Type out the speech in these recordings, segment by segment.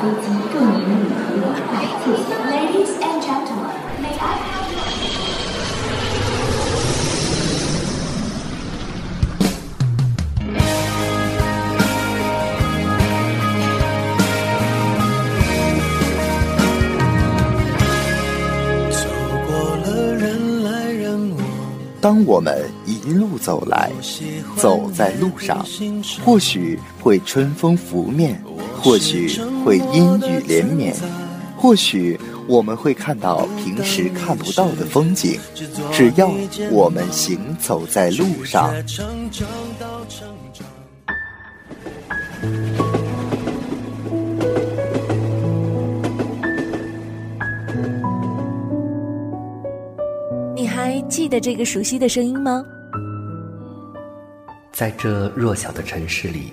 飞机。祝您旅途愉快，谢谢。Ladies and gentlemen, may I have your 走过了人来人往，当我们一路走来，走在路上，或许会春风拂面，或许会阴雨连绵，或许我们会看到平时看不到的风景。只要我们行走在路上。你还记得这个熟悉的声音吗？在这弱小的城市里，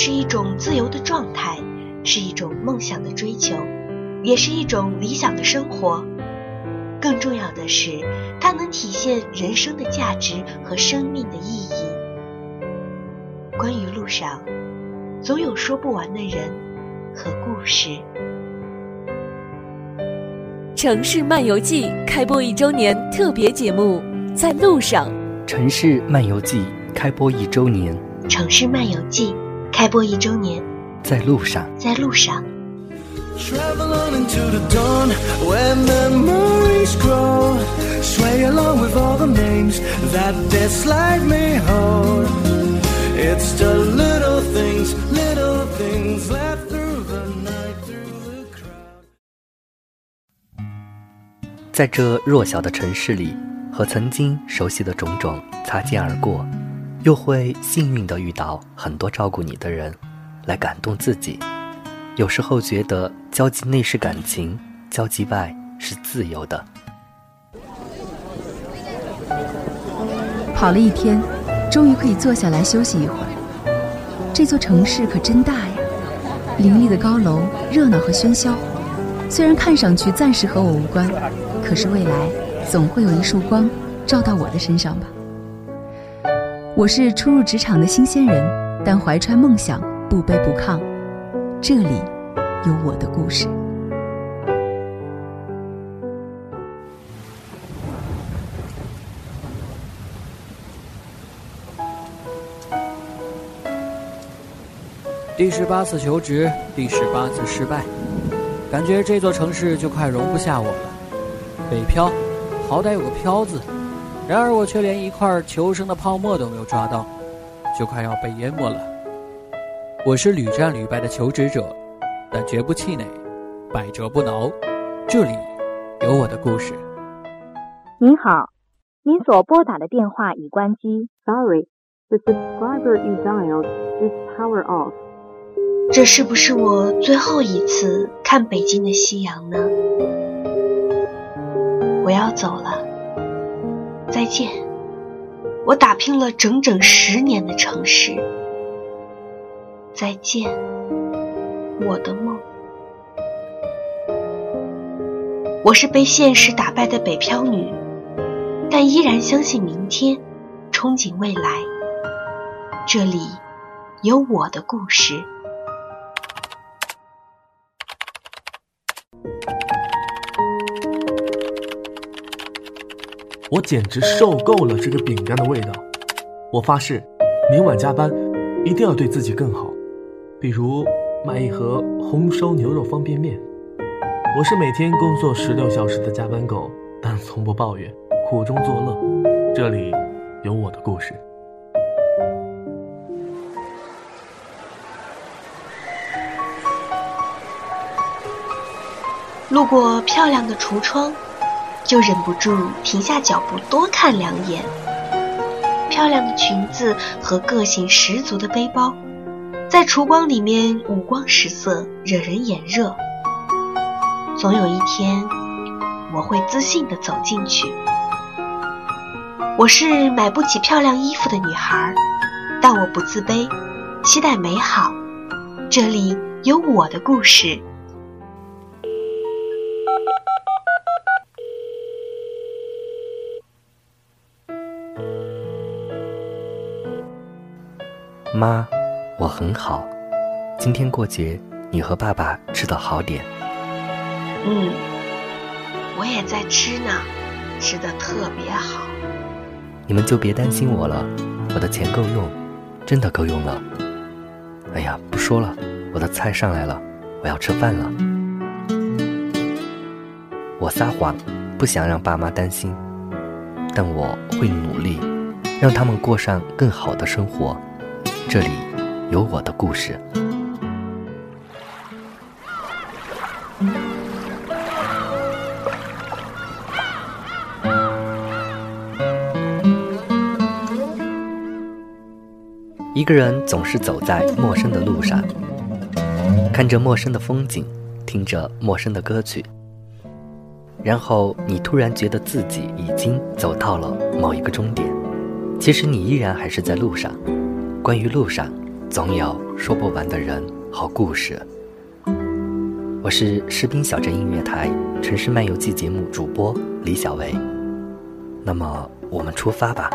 是一种自由的状态，是一种梦想的追求，也是一种理想的生活。更重要的是，它能体现人生的价值和生命的意义。关于路上，总有说不完的人和故事。《城市漫游记》开播一周年特别节目，在路上。《城市漫游记》开播一周年，《城市漫游记》开播一周年，在路上。在路上。Travel on into the dawn where memories grow. Sway along with all the names that this life may hold. It's the little things, little things that through the night, through the crowd. 在这弱小的城市里，和曾经熟悉的种种擦肩而过，又会幸运的遇到很多照顾你的人，来感动自己。有时候觉得交际内是感情，交际外是自由的。跑了一天，终于可以坐下来休息一会儿。这座城市可真大呀，林立的高楼，热闹和喧嚣。虽然看上去暂时和我无关，可是未来总会有一束光照到我的身上吧。我是初入职场的新鲜人，但怀揣梦想，不卑不亢。这里有我的故事。第十八次求职，第十八次失败，感觉这座城市就快容不下我了。北漂，好歹有个“漂”字，然而我却连一块求生的泡沫都没有抓到，就快要被淹没了。我是屡战屡败的求职者，但绝不气馁，百折不挠。这里有我的故事。您好，您所拨打的电话已关机。Sorry, the subscriber you dialed is power off. 这是不是我最后一次看北京的夕阳呢？我要走了，再见。我打拼了整整十年的城市，再见。我的梦。我是被现实打败的北漂女，但依然相信明天，憧憬未来。这里有我的故事。我简直受够了这个饼干的味道。我发誓，明晚加班一定要对自己更好，比如买一盒红烧牛肉方便面。我是每天工作十六小时的加班狗，但从不抱怨，苦中作乐。这里有我的故事。路过漂亮的橱窗。就忍不住停下脚步多看两眼。漂亮的裙子和个性十足的背包，在烛光里面五光十色，惹人眼热。总有一天，我会自信地走进去。我是买不起漂亮衣服的女孩，但我不自卑，期待美好。这里有我的故事。妈，我很好。今天过节，你和爸爸吃的好点。嗯，我也在吃呢，吃的特别好。你们就别担心我了，我的钱够用，真的够用了。哎呀，不说了，我的菜上来了，我要吃饭了。我撒谎，不想让爸妈担心，但我会努力，让他们过上更好的生活。这里有我的故事。一个人总是走在陌生的路上，看着陌生的风景，听着陌生的歌曲，然后你突然觉得自己已经走到了某一个终点，其实你依然还是在路上。关于路上，总有说不完的人和故事。我是士兵小镇音乐台《城市漫游记》节目主播李小维，那么我们出发吧。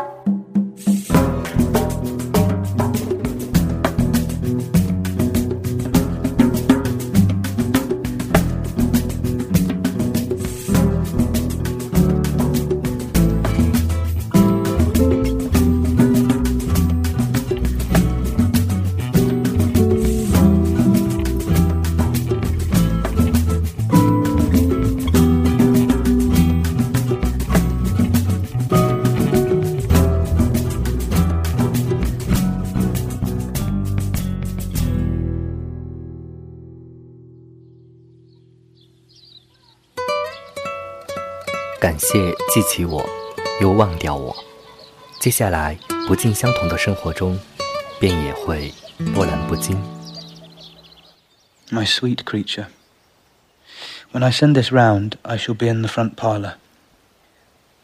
记起我，又忘掉我。接下来不尽相同的生活中，便也会波澜不惊。My sweet creature, when I send this round, I shall be in the front parlour,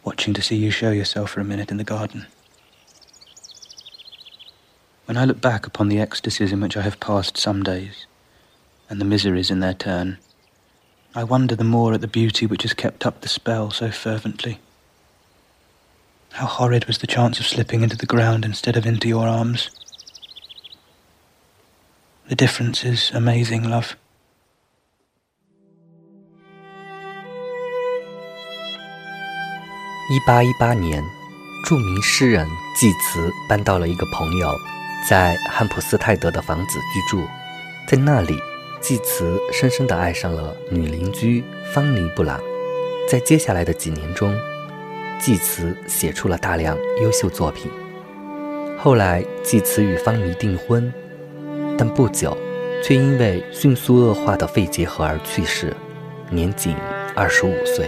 watching to see you show yourself for a minute in the garden. When I look back upon the ecstasies in which I have passed some days, and the miseries in their turn, I wonder the more at the beauty which has kept up the spell so fervently. How horrid was the chance of slipping into the ground instead of into your arms. The difference is amazing, love. 一八一八年，着名诗人济慈搬到了一个朋友在汉普斯泰德的房子居住，在那里。 济慈深深地爱上了女邻居方尼布朗，在接下来的几年中，济慈写出了大量优秀作品。后来，济慈与方尼订婚，但不久，却因为迅速恶化的肺结核而去世，年仅二十五岁。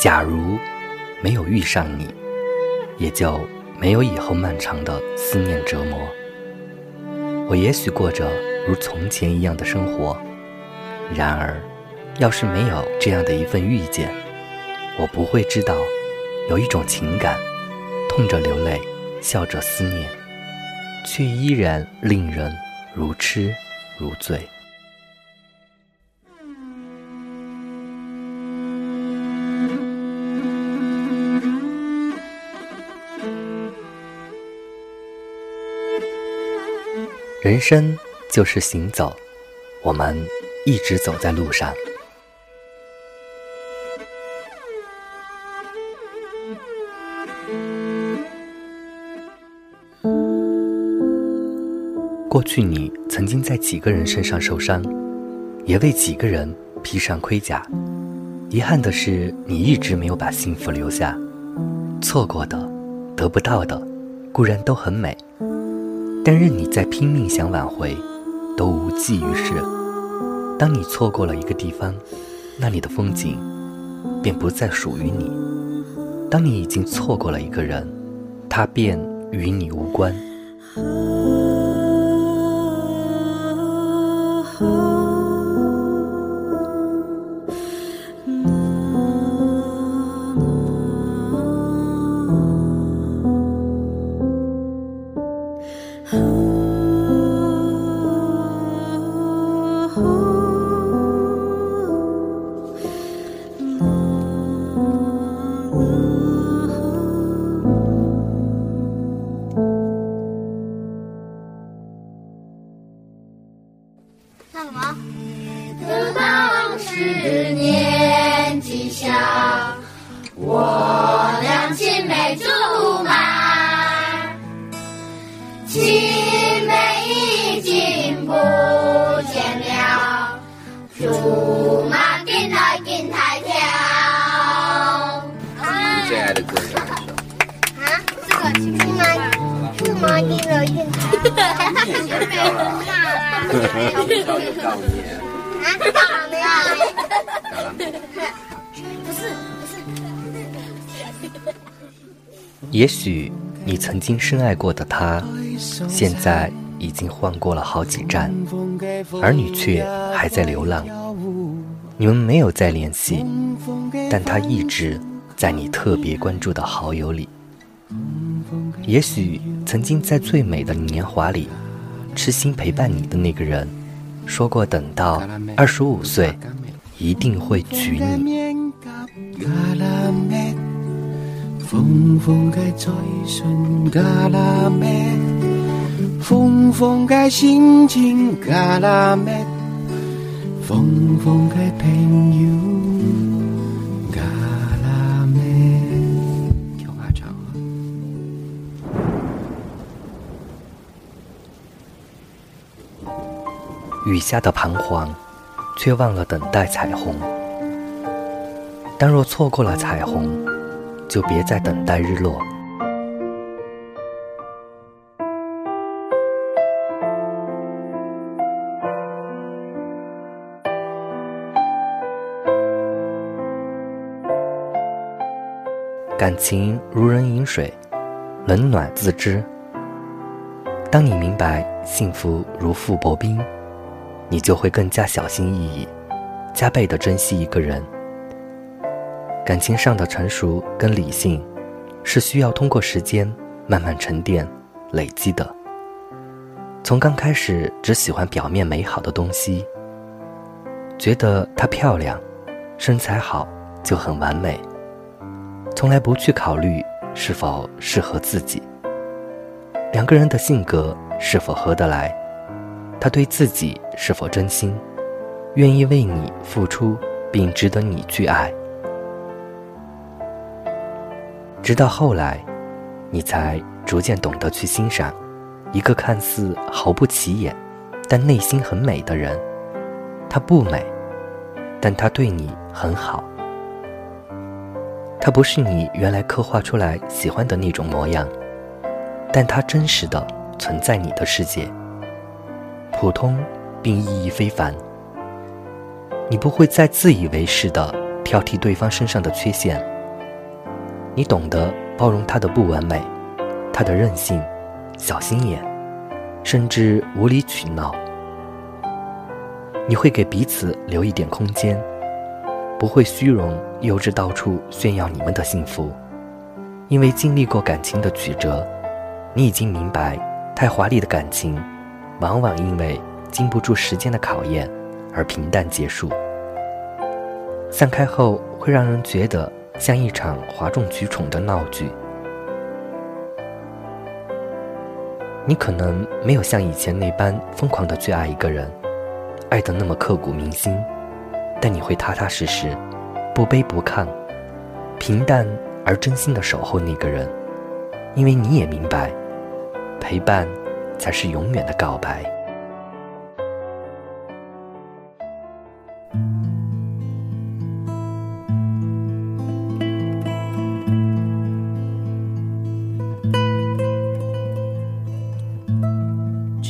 假如没有遇上你，也就没有以后漫长的思念折磨。我也许过着如从前一样的生活，然而，要是没有这样的一份遇见，我不会知道有一种情感，痛着流泪，笑着思念，却依然令人如痴如醉。人生就是行走，我们一直走在路上。过去你曾经在几个人身上受伤，也为几个人披上盔甲。遗憾的是，你一直没有把幸福留下。错过的、得不到的，固然都很美。但任你再拼命想挽回，都无济于事。当你错过了一个地方，那里的风景便不再属于你；当你已经错过了一个人，他便与你无关。也许你曾经深爱过的他，现在已经换过了好几站，而你却还在流浪。你们没有再联系，但他一直在你特别关注的好友里。也许曾经在最美的年华里，痴心陪伴你的那个人，说过等到二十五岁，一定会娶你。风风该再顺嘎啦咩，风风该心情嘎啦咩，风风该朋友嘎啦咩。跳花场啊！雨下的彷徨，却忘了等待彩虹。但若错过了彩虹，就别再等待日落。感情如人饮水，冷暖自知。当你明白幸福如覆薄冰，你就会更加小心翼翼，加倍的珍惜一个人。感情上的成熟跟理性，是需要通过时间慢慢沉淀、累积的。从刚开始只喜欢表面美好的东西，觉得她漂亮、身材好就很完美，从来不去考虑是否适合自己。两个人的性格是否合得来，他对自己是否真心，愿意为你付出，并值得你去爱。直到后来，你才逐渐懂得去欣赏一个看似毫不起眼，但内心很美的人。他不美，但他对你很好。他不是你原来刻画出来喜欢的那种模样，但他真实的存在你的世界，普通并意义非凡。你不会再自以为是的挑剔对方身上的缺陷。你懂得包容他的不完美，他的任性、小心眼，甚至无理取闹。你会给彼此留一点空间，不会虚荣、幼稚到处炫耀你们的幸福，因为经历过感情的曲折，你已经明白，太华丽的感情，往往因为经不住时间的考验而平淡结束。散开后会让人觉得像一场哗众取宠的闹剧。你可能没有像以前那般疯狂的去爱一个人，爱得那么刻骨铭心，但你会踏踏实实、不卑不亢、平淡而真心的守候那个人，因为你也明白，陪伴才是永远的告白。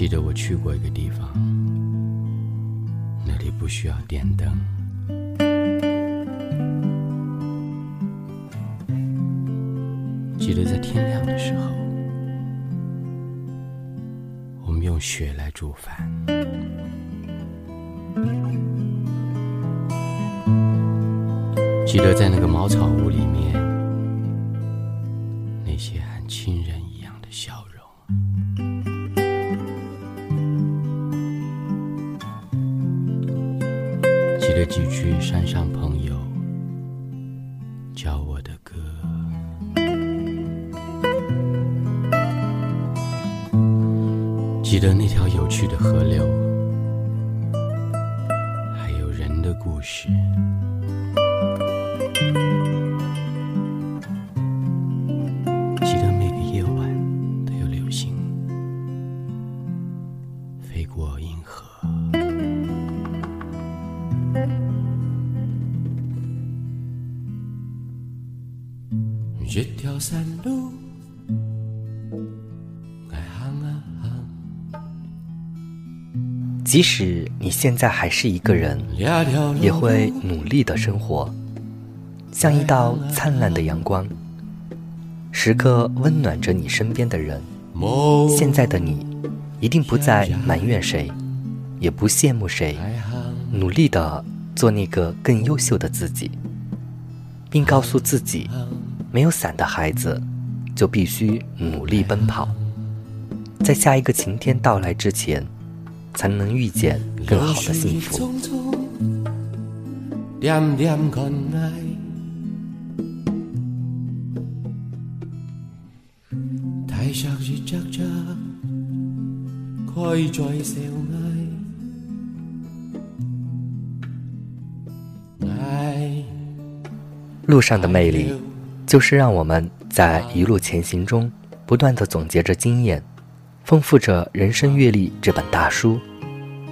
记得我去过一个地方，那里不需要电灯。记得在天亮的时候，我们用雪来煮饭。记得在那个茅草屋里山上朋友教我的歌，记得那条有趣的河流，还有人的故事。即使你现在还是一个人，也会努力的生活，像一道灿烂的阳光，时刻温暖着你身边的人。现在的你，一定不再埋怨谁，也不羡慕谁，努力的做那个更优秀的自己，并告诉自己，没有伞的孩子，就必须努力奔跑，在下一个晴天到来之前。才能遇见更好的幸福。路上的魅力，就是让我们在一路前行中，不断的总结着经验。丰富着人生阅历这本大书，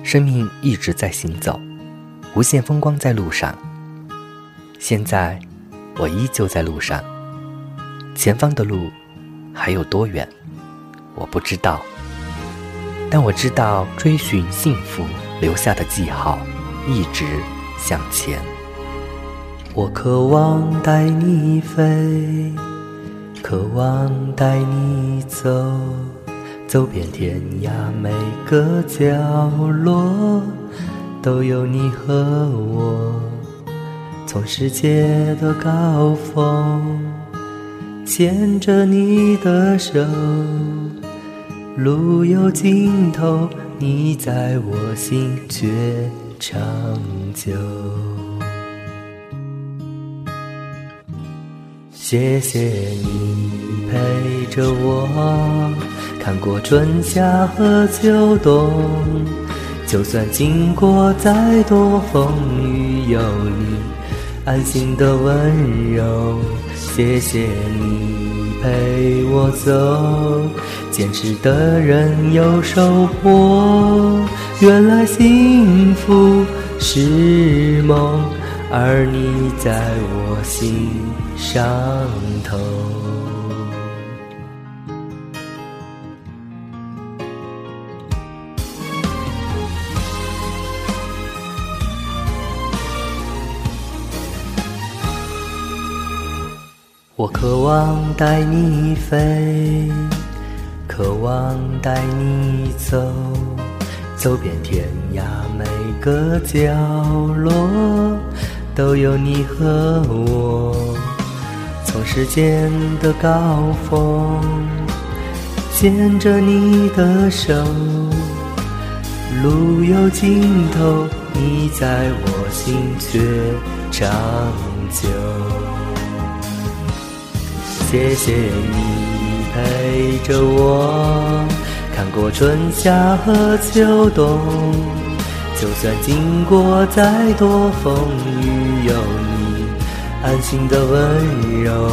生命一直在行走，无限风光在路上。现在，我依旧在路上，前方的路还有多远，我不知道。但我知道，追寻幸福留下的记号，一直向前。我渴望带你飞，渴望带你走。走遍天涯每个角落，都有你和我。从世界的高峰，牵着你的手，路有尽头，你在我心却长久。谢谢你陪着我。看过春夏和秋冬，就算经过再多风雨，有你安心的温柔。谢谢你陪我走，坚持的人有收获。原来幸福是梦，而你在我心上头。我渴望带你飞，渴望带你走，走遍天涯每个角落，都有你和我。从时间的高峰，牵着你的手，路有尽头，你在我心却长久。谢谢你陪着我，看过春夏和秋冬。就算经过再多风雨，有你安心的温柔。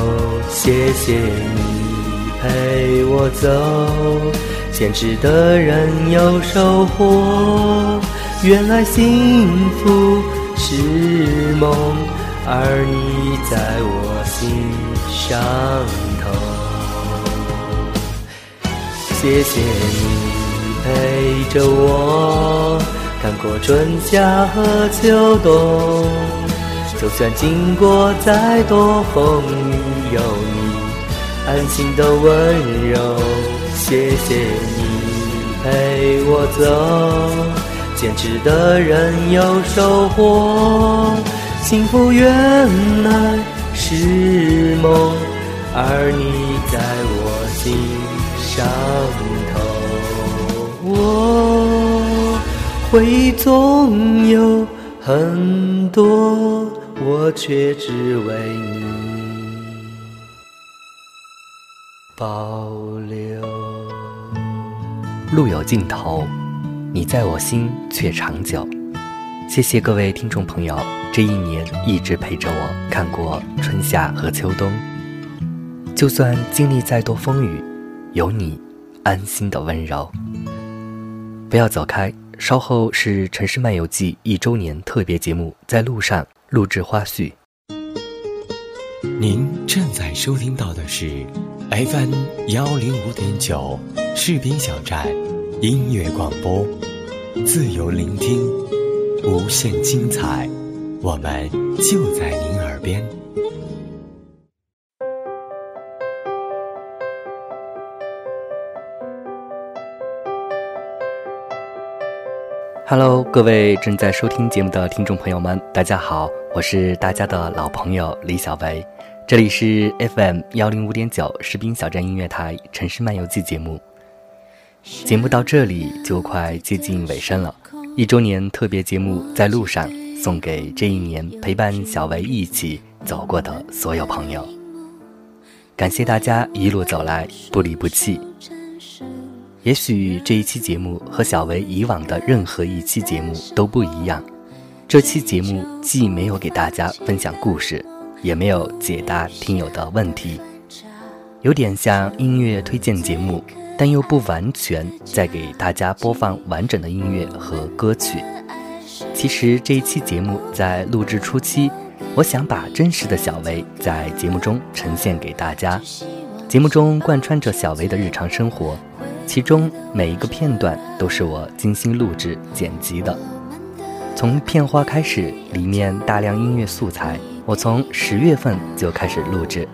谢谢你陪我走，坚持的人有收获。原来幸福是梦，而你在我心。上头，谢谢你陪着我，看过春夏和秋冬。就算经过再多风雨，有你安心的温柔。谢谢你陪我走，坚持的人有收获。幸福原来。是梦，而你在我心上头。我回忆总有很多，我却只为你保留。路有尽头，你在我心却长久。谢谢各位听众朋友，这一年一直陪着我看过春夏和秋冬。就算经历再多风雨，有你安心的温柔。不要走开，稍后是《城市漫游记》一周年特别节目，在路上录制花絮。您正在收听到的是 FM 幺零五点九士兵小站音乐广播，自由聆听。无限精彩，我们就在您耳边。Hello，各位正在收听节目的听众朋友们，大家好，我是大家的老朋友李小维，这里是 FM 幺零五点九士兵小站音乐台城市漫游记节目。节目到这里就快接近尾声了。一周年特别节目在路上，送给这一年陪伴小维一起走过的所有朋友。感谢大家一路走来不离不弃。也许这一期节目和小维以往的任何一期节目都不一样。这期节目既没有给大家分享故事，也没有解答听友的问题，有点像音乐推荐节目。但又不完全在给大家播放完整的音乐和歌曲。其实这一期节目在录制初期，我想把真实的小薇在节目中呈现给大家。节目中贯穿着小薇的日常生活，其中每一个片段都是我精心录制剪辑的。从片花开始，里面大量音乐素材，我从十月份就开始录制。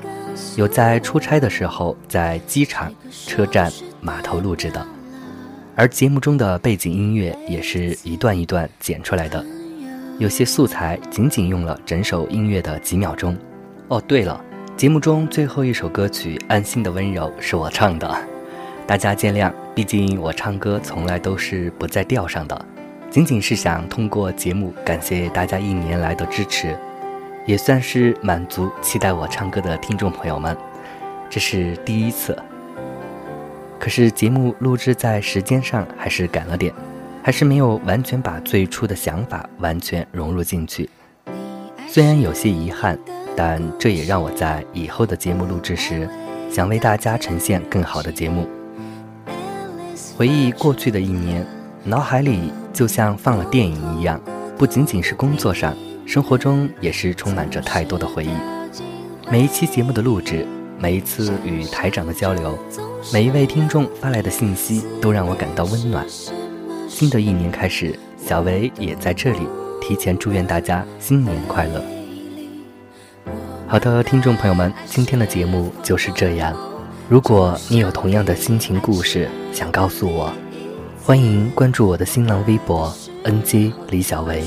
有在出差的时候，在机场、车站、码头录制的，而节目中的背景音乐也是一段一段剪出来的，有些素材仅仅用了整首音乐的几秒钟。哦，对了，节目中最后一首歌曲《安心的温柔》是我唱的，大家见谅，毕竟我唱歌从来都是不在调上的，仅仅是想通过节目感谢大家一年来的支持。也算是满足期待我唱歌的听众朋友们，这是第一次。可是节目录制在时间上还是赶了点，还是没有完全把最初的想法完全融入进去。虽然有些遗憾，但这也让我在以后的节目录制时，想为大家呈现更好的节目。回忆过去的一年，脑海里就像放了电影一样，不仅仅是工作上。生活中也是充满着太多的回忆，每一期节目的录制，每一次与台长的交流，每一位听众发来的信息，都让我感到温暖。新的一年开始，小维也在这里提前祝愿大家新年快乐。好的，听众朋友们，今天的节目就是这样。如果你有同样的心情故事想告诉我，欢迎关注我的新浪微博 “ng 李小维”，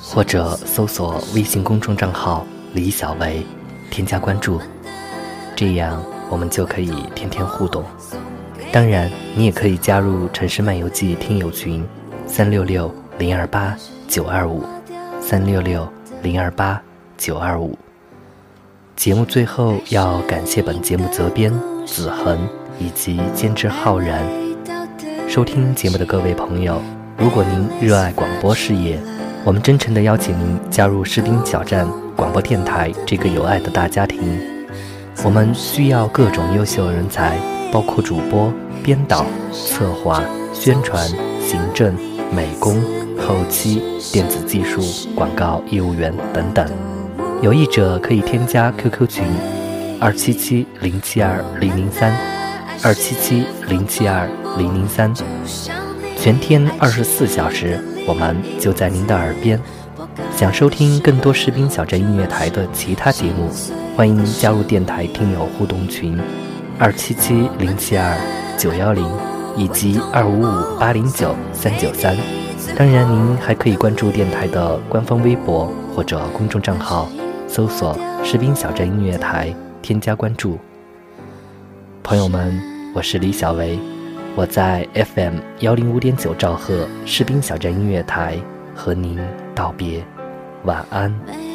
或者搜索微信公众账号“李小维”，添加关注，这样我们就可以天天互动。当然，你也可以加入《城市漫游记》听友群：三六六零二八九二五，三六六零二八九二五。节目最后要感谢本节目责编子恒以及监制浩然。收听节目的各位朋友，如果您热爱广播事业，我们真诚地邀请您加入士兵小站广播电台这个有爱的大家庭。我们需要各种优秀人才，包括主播、编导、策划、宣传、行政、美工、后期、电子技术、广告业务员等等。有意者可以添加 QQ 群：二七七零七二零零三，二七七零七二零零三，全天二十四小时，我们就在您的耳边。想收听更多士兵小镇音乐台的其他节目，欢迎加入电台听友互动群：二七七零七二九幺零以及二五五八零九三九三。当然，您还可以关注电台的官方微博或者公众账号。搜索“士兵小镇音乐台”，添加关注。朋友们，我是李小维，我在 FM 幺零五点九兆赫士兵小镇音乐台和您道别，晚安。